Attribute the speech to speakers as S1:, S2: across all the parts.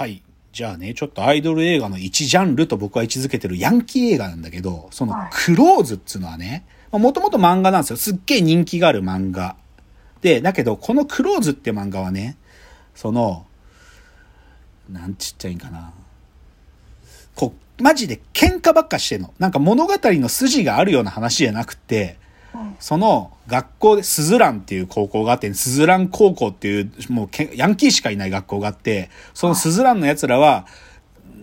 S1: はい。じゃあね、ちょっとアイドル映画の一ジャンルと僕は位置づけてるヤンキー映画なんだけど、その
S2: はい
S1: クローズっつうのはね、もともと漫画なんですよ。すっげえ人気がある漫画。で、だけど、このクローズって漫画はね、その、なんちっちゃいんかな。こう、マジで喧嘩ばっかしてんの。なんか物語の筋があるような話じゃなくて、
S2: うん
S1: その学校でスズランっていう高校があって、スズラン高校っていうもうけヤンキーしかいない学校があって、そのスズランの奴らは、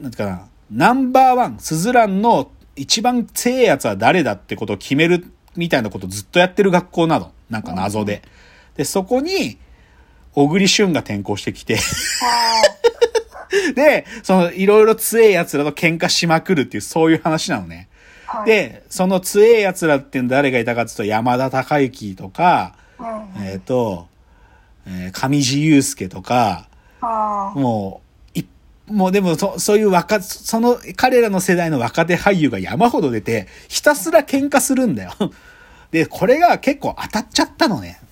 S1: なんていうかな、ナンバーワン、スズランの一番強い奴は誰だってことを決めるみたいなことをずっとやってる学校なの。なんか謎で。で、そこに、小栗旬が転校してきて、で、そのいろいろ強い奴らと喧嘩しまくるっていうそういう話なのね。
S2: はい、
S1: で、その強い奴らって誰がいたかっていうと、山田孝之とか、
S2: うん、
S1: えっ、と、えー上地雄介とか、もう、いもうでもそ、そういう若、その彼らの世代の若手俳優が山ほど出て、ひたすら喧嘩するんだよ。で、これが結構当たっちゃったのね。
S2: うん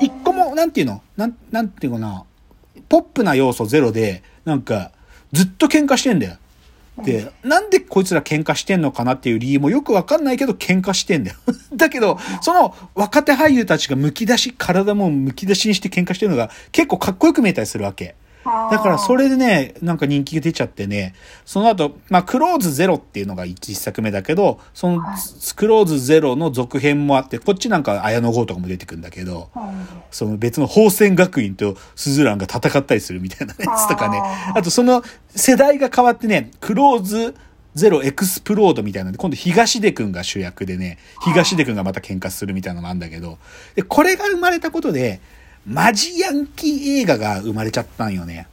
S1: 一個も、なんていうの？なん、なんていうかな、ポップな要素ゼロで、なんか、ずっと喧嘩してんだよ。で、なんでこいつら喧嘩してんのかなっていう理由もよくわかんないけど喧嘩してんだよ。だけど、その若手俳優たちがむき出し、体もむき出しにして喧嘩してるのが結構かっこよく見えたりするわけ。だからそれでね、なんか人気が出ちゃってね、その後、まあ、クローズゼロっていうのが一作目だけど、その
S2: はい。
S1: クローズゼロの続編もあって、こっちなんか綾野剛とかも出てくるんだけど、
S2: うん
S1: その別の宝泉学院とスズランが戦ったりするみたいなやつとかね。
S2: あ
S1: とその世代が変わってね、クローズゼロエクスプロードみたいなので、今度東出くんが主役でね、東出くんがまた喧嘩するみたいなのもあるんだけど、で、これが生まれたことで、マジヤンキー映画が生まれちゃったんよね。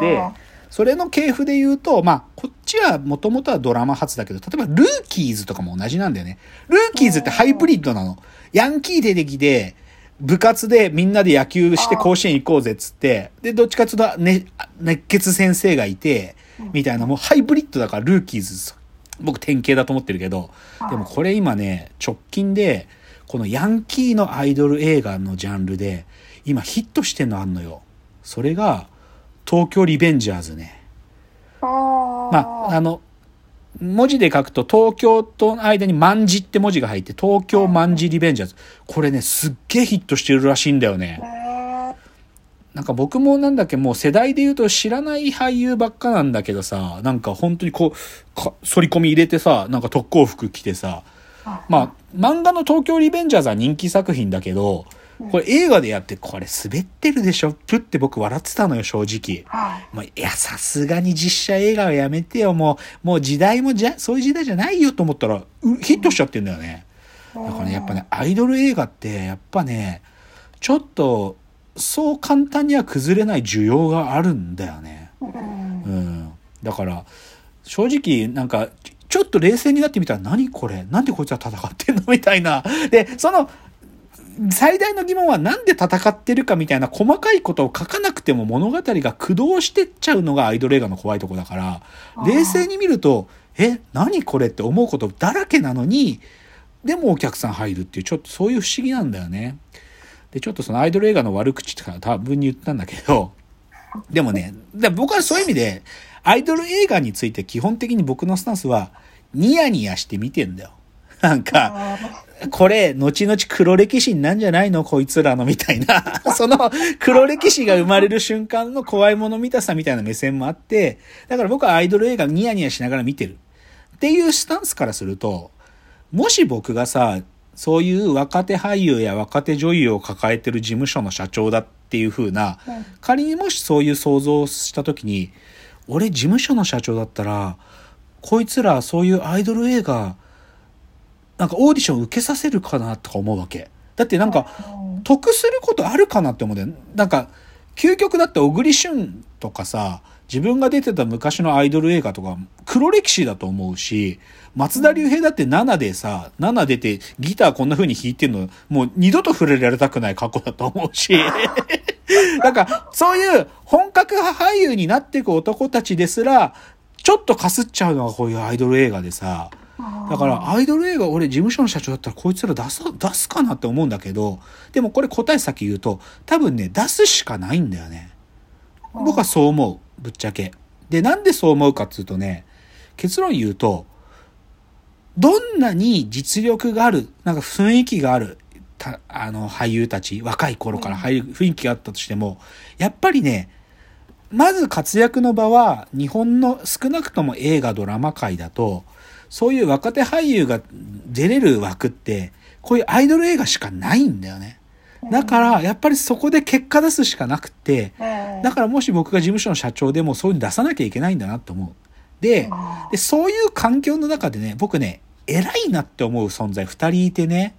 S1: で、それの系譜で言うと、まあ、こっちはもともとはドラマ初だけど、例えばルーキーズとかも同じなんだよね。ルーキーズってハイブリッドなの。ヤンキー出てきて、部活でみんなで野球して甲子園行こうぜっつって、で、どっちかっていうと、ね、熱血先生がいて、みたいな、もうハイブリッドだからルーキーズ、僕典型だと思ってるけど、でもこれ今ね、直近で、このヤンキーのアイドル映画のジャンルで、今ヒットしてんのあんのよ。それが、東京リベンジャーズね。まあ、あの、文字で書くと東京との間に万字って文字が入って東京万字リベンジャーズ。これね、すっげえヒットしてるらしいんだよね。
S2: えー
S1: なんか僕もなんだっけ、もう世代で言うと知らない俳優ばっかなんだけどさ、なんか本当にこう、か反り込み入れてさ、なんか特攻服着てさ、まあ、漫画の東京リベンジャーズは人気作品だけど、これ映画でやって、これ滑ってるでしょ？プって僕笑ってたのよ、正直。
S2: はい
S1: もういや、さすがに実写映画はやめてよ。もう、もう時代もじゃ、そういう時代じゃないよと思ったら、うヒットしちゃってんだよね。だからね、やっぱね、アイドル映画って、やっぱね、ちょっと、そう簡単には崩れない需要があるんだよね。
S2: うん
S1: うん。だから、正直、なんか、ちょっと冷静になってみたら、何これ？なんでこいつは戦ってんの？みたいな。で、その、最大の疑問はなんで戦ってるかみたいな細かいことを書かなくても物語が駆動してっちゃうのがアイドル映画の怖いとこだから、冷静に見ると、え、何これって思うことだらけなのに、でもお客さん入るっていう、ちょっとそういう不思議なんだよね。で、ちょっとそのアイドル映画の悪口とか多分に言ったんだけど、でもね、だ僕はそういう意味で、アイドル映画について基本的に僕のスタンスは、ニヤニヤして見てんだよ。なんか、これ、後々黒歴史になんじゃないの？こいつらのみたいな、その黒歴史が生まれる瞬間の怖いもの見たさみたいな目線もあって、だから僕はアイドル映画ニヤニヤしながら見てる。っていうスタンスからすると、もし僕がさ、そういう若手俳優や若手女優を抱えてる事務所の社長だっていう風な、仮にもしそういう想像をした時に、俺事務所の社長だったら、こいつらそういうアイドル映画、なんかオーディション受けさせるかなとか思うわけ。だってなんか、得することあるかなって思うんだよ。なんか、究極だって小栗旬とかさ、自分が出てた昔のアイドル映画とか、黒歴史だと思うし、松田龍平だって7でさ、7出てギターこんな風に弾いてるの、もう二度と触れられたくない過去だと思うし、なんか、そういう本格派俳優になっていく男たちですら、ちょっとかすっちゃうのがこういうアイドル映画でさ、だからアイドル映画俺事務所の社長だったらこいつら出す、出すかなって思うんだけど、でもこれ答え先言うと、多分ね、出すしかないんだよね。僕はそう思う。ぶっちゃけ。で、なんでそう思うかっていうとね、結論言うと、どんなに実力がある、なんか雰囲気がある、たあの、俳優たち、若い頃から俳優、雰囲気があったとしても、やっぱりね、まず活躍の場は、日本の少なくとも映画ドラマ界だと、そういう若手俳優が出れる枠って、こういうアイドル映画しかないんだよね。だから、やっぱりそこで結果出すしかなくて、だからもし僕が事務所の社長でもそういうの出さなきゃいけないんだなと思う。で、でそういう環境の中でね、僕ね、偉いなって思う存在二人いてね、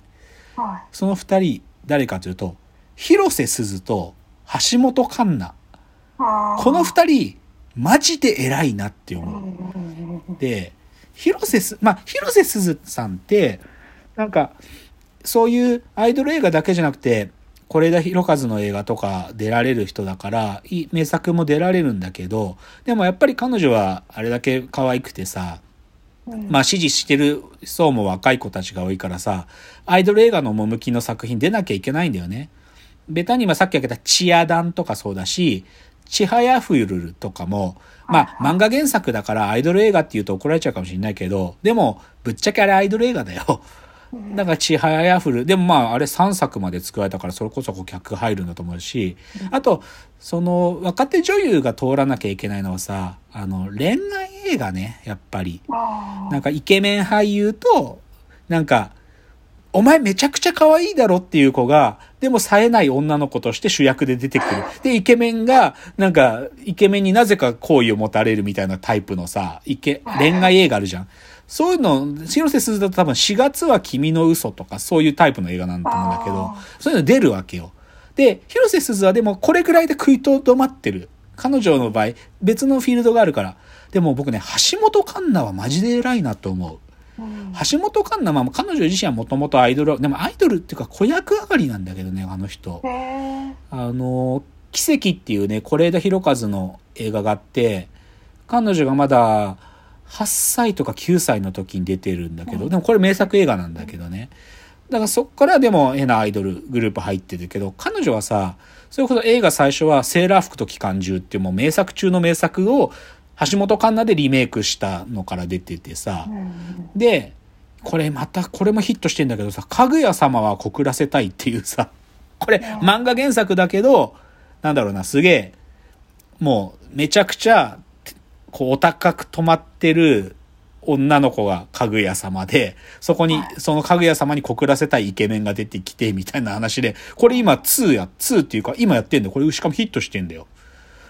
S1: その二人、誰かというと、広瀬すずと橋本環奈。この二人、マジで偉いなって思う。で、広瀬す、まあ、広瀬すずさんって、なんか、そういうアイドル映画だけじゃなくて、是枝裕和の映画とか出られる人だから、名作も出られるんだけど、でもやっぱり彼女はあれだけ可愛くてさ、まあ支持してる層も若い子たちが多いからさ、アイドル映画の趣の作品出なきゃいけないんだよね。ベタに今さっき挙げたチアダンとかそうだし、ちはやふるるとかも、まあ漫画原作だからアイドル映画って言うと怒られちゃうかもしれないけど、でもぶっちゃけあれアイドル映画だよ。だからちはやふる。でもまああれ3作まで作られたからそれこそ顧客入るんだと思うし、あと、その若手女優が通らなきゃいけないのはさ、あの恋愛映画ね、やっぱり。なんかイケメン俳優と、なんか、お前めちゃくちゃ可愛いだろっていう子が、でも冴えない女の子として主役で出てくる。で、イケメンが、なんか、イケメンになぜか好意を持たれるみたいなタイプのさ、イケ、恋愛映画あるじゃん。そういうの、広瀬すずだと多分4月は君の嘘とかそういうタイプの映画なんだと思うんだけど、そういうの出るわけよ。で、広瀬すずはでもこれぐらいで食いとどまってる。彼女の場合、別のフィールドがあるから。でも僕ね、橋本環奈はマジで偉いなと思う。橋本環奈は彼女自身はもともとアイドル、でもアイドルっていうか子役上がりなんだけどね、あの人。あの、奇跡っていうね、是枝裕和の映画があって、彼女がまだ8歳とか9歳の時に出てるんだけど、でもこれ名作映画なんだけどね。だからそっからでも変なアイドルグループ入ってるけど、彼女はさ、それこそ映画最初はセーラー服と機関銃っていうもう名作中の名作を橋本環奈でリメイクしたのから出ててさ、で、これまた、これもヒットしてんだけどさ、かぐや様は告らせたいっていうさ、これ漫画原作だけど、なんだろうな、すげえ、もうめちゃくちゃ、こうお高く止まってる女の子がかぐや様で、そこに、そのかぐや様に告らせたいイケメンが出てきて、みたいな話で、これ今2や、2っていうか今やってんだよ。これしかもヒットしてんだよ。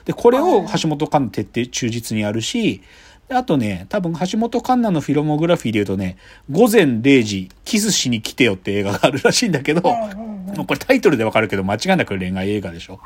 S1: で、これを橋本環奈徹底忠実にやるし、あとね、多分橋本環奈のフィロモグラフィーで言うとね、午前0時、キスしに来てよって映画があるらしいんだけど、もうこれタイトルでわかるけど間違いなく恋愛映画でしょ。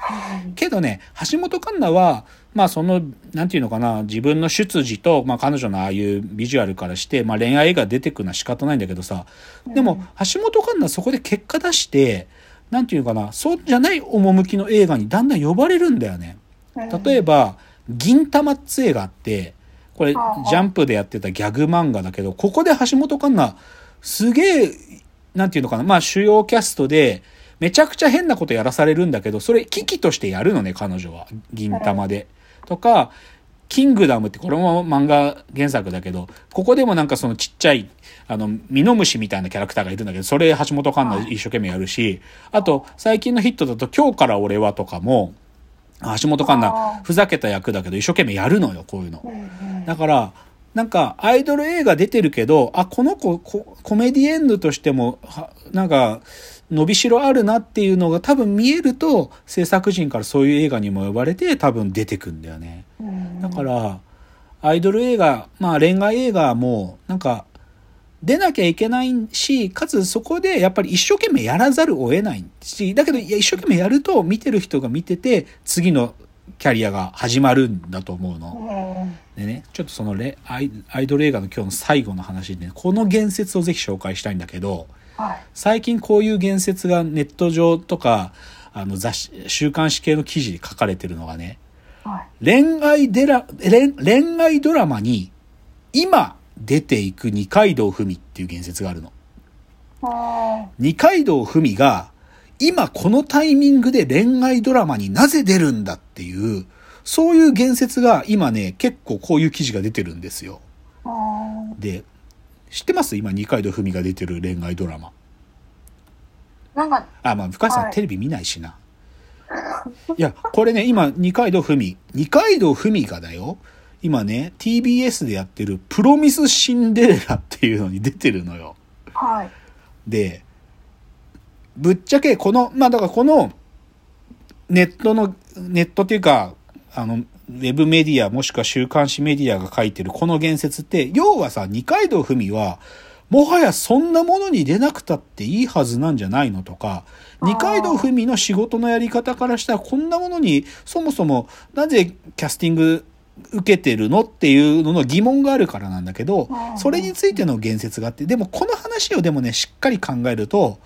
S1: けどね、橋本環奈は、まあその、なんていうのかな、自分の出自と、まあ彼女のああいうビジュアルからして、まあ恋愛映画出てくるのは仕方ないんだけどさ、でも橋本環奈そこで結果出して、なんていうのかな、そうじゃない趣の映画にだんだん呼ばれるんだよね。例えば、銀玉っつ映画って、これ、ジャンプでやってたギャグ漫画だけど、ここで橋本環奈、すげえ、なんていうのかな、まあ主要キャストで、めちゃくちゃ変なことやらされるんだけど、それ危機としてやるのね、彼女は。銀玉で。とか、キングダムってこれも漫画原作だけど、ここでもなんかそのちっちゃい、あの、ミノムシみたいなキャラクターがいるんだけど、それ橋本環奈一生懸命やるし、あと、最近のヒットだと今日から俺はとかも、橋本環奈、ふざけた役だけど一生懸命やるのよ、こういうの。だから、なんか、アイドル映画出てるけど、あ、この子、コメディエンヌとしても、なんか、伸びしろあるなっていうのが多分見えると、制作陣からそういう映画にも呼ばれて多分出てくんだよね。だから、アイドル映画、まあ恋愛映画も、なんか、出なきゃいけないし、かつそこでやっぱり一生懸命やらざるを得ないし、だけどいや一生懸命やると見てる人が見てて、次のキャリアが始まるんだと思うの。でね、ちょっとそのレアイアイドル映画の今日の最後の話で、ね、この言説をぜひ紹介したいんだけど、最近こういう言説がネット上とか、あの雑誌、週刊誌系の記事に書かれてるのがね、恋愛デラ恋、恋愛ドラマに今出ていく二階堂ふみっていう言説があるの。二階堂ふみが今このタイミングで恋愛ドラマになぜ出るんだっていう、そういう言説が今ね、結構こういう記事が出てるんですよ。
S2: あ
S1: で、知ってます？今、二階堂ふみが出てる恋愛ドラマ。
S2: ーなんか、
S1: あ、まあ、深井さん、
S2: はい
S1: テレビ見ないしな。いや、これね、今、二階堂ふみ。二階堂ふみがだよ。今ね、TBS でやってる、プロミスシンデレラっていうのに出てるのよ。
S2: はい。
S1: で、ぶっちゃけこの、まあだからこのネットの、ネットっていうか、あの、ウェブメディアもしくは週刊誌メディアが書いてるこの言説って、要はさ、二階堂ふみは、もはやそんなものに出なくたっていいはずなんじゃないのとか、二階堂ふみの仕事のやり方からしたらこんなものにそもそもなぜキャスティング受けてるのっていうのの疑問があるからなんだけどそれについての言説があってでもこの話をでもねしっかり考えると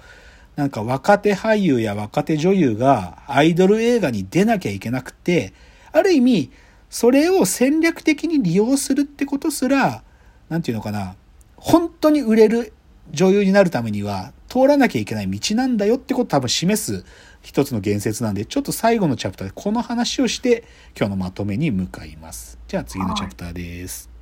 S1: なんか若手俳優や若手女優がアイドル映画に出なきゃいけなくてある意味それを戦略的に利用するってことすらなんていうのかな本当に売れる女優になるためには通らなきゃいけない道なんだよってことを多分示す一つの言説なんでちょっと最後のチャプターでこの話をして今日のまとめに向かいます。じゃあ次のチャプターです。